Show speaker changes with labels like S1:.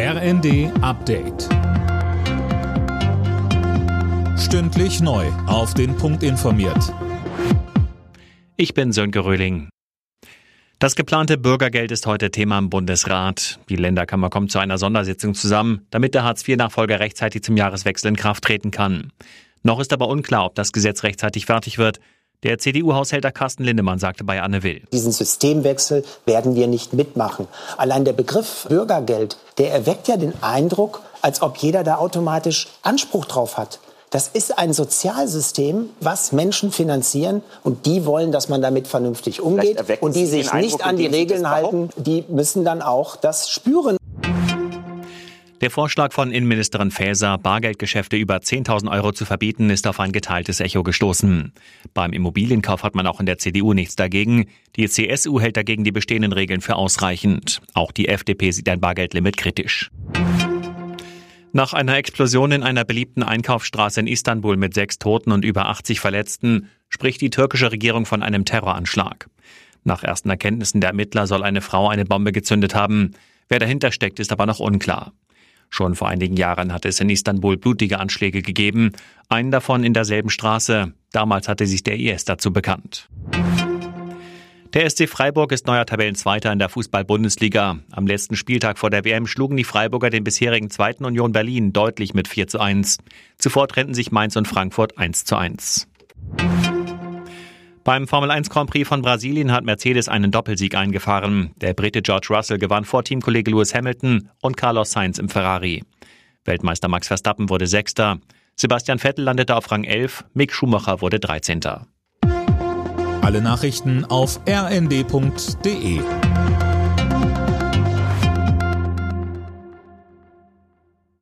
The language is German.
S1: RND Update. Stündlich neu. Auf den Punkt informiert.
S2: Ich bin Sönke Röhling. Das geplante Bürgergeld ist heute Thema im Bundesrat. Die Länderkammer kommt zu einer Sondersitzung zusammen, damit der Hartz-IV-Nachfolger rechtzeitig zum Jahreswechsel in Kraft treten kann. Noch ist aber unklar, ob das Gesetz rechtzeitig fertig wird. Der CDU-Haushälter Carsten Lindemann sagte bei Anne Will.
S3: Diesen Systemwechsel werden wir nicht mitmachen. Allein der Begriff Bürgergeld, der erweckt ja den Eindruck, als ob jeder da automatisch Anspruch drauf hat. Das ist ein Sozialsystem, was Menschen finanzieren und die wollen, dass man damit vernünftig umgeht und die sich nicht an die Regeln halten, die müssen dann auch das spüren.
S2: Der Vorschlag von Innenministerin Faeser, Bargeldgeschäfte über 10.000 Euro zu verbieten, ist auf ein geteiltes Echo gestoßen. Beim Immobilienkauf hat man auch in der CDU nichts dagegen. Die CSU hält dagegen die bestehenden Regeln für ausreichend. Auch die FDP sieht ein Bargeldlimit kritisch. Nach einer Explosion in einer beliebten Einkaufsstraße in Istanbul mit sechs Toten und über 80 Verletzten spricht die türkische Regierung von einem Terroranschlag. Nach ersten Erkenntnissen der Ermittler soll eine Frau eine Bombe gezündet haben. Wer dahinter steckt, ist aber noch unklar. Schon vor einigen Jahren hatte es in Istanbul blutige Anschläge gegeben, einen davon in derselben Straße. Damals hatte sich der IS dazu bekannt. Der SC Freiburg ist neuer Tabellenzweiter in der Fußball-Bundesliga. Am letzten Spieltag vor der WM schlugen die Freiburger den bisherigen zweiten Union Berlin deutlich mit 4 zu 1. Zuvor trennten sich Mainz und Frankfurt 1 zu 1. Beim Formel 1 Grand Prix von Brasilien hat Mercedes einen Doppelsieg eingefahren. Der Brite George Russell gewann vor Teamkollege Lewis Hamilton und Carlos Sainz im Ferrari. Weltmeister Max Verstappen wurde Sechster. Sebastian Vettel landete auf Rang 11, Mick Schumacher wurde 13.
S1: Alle Nachrichten auf rnd.de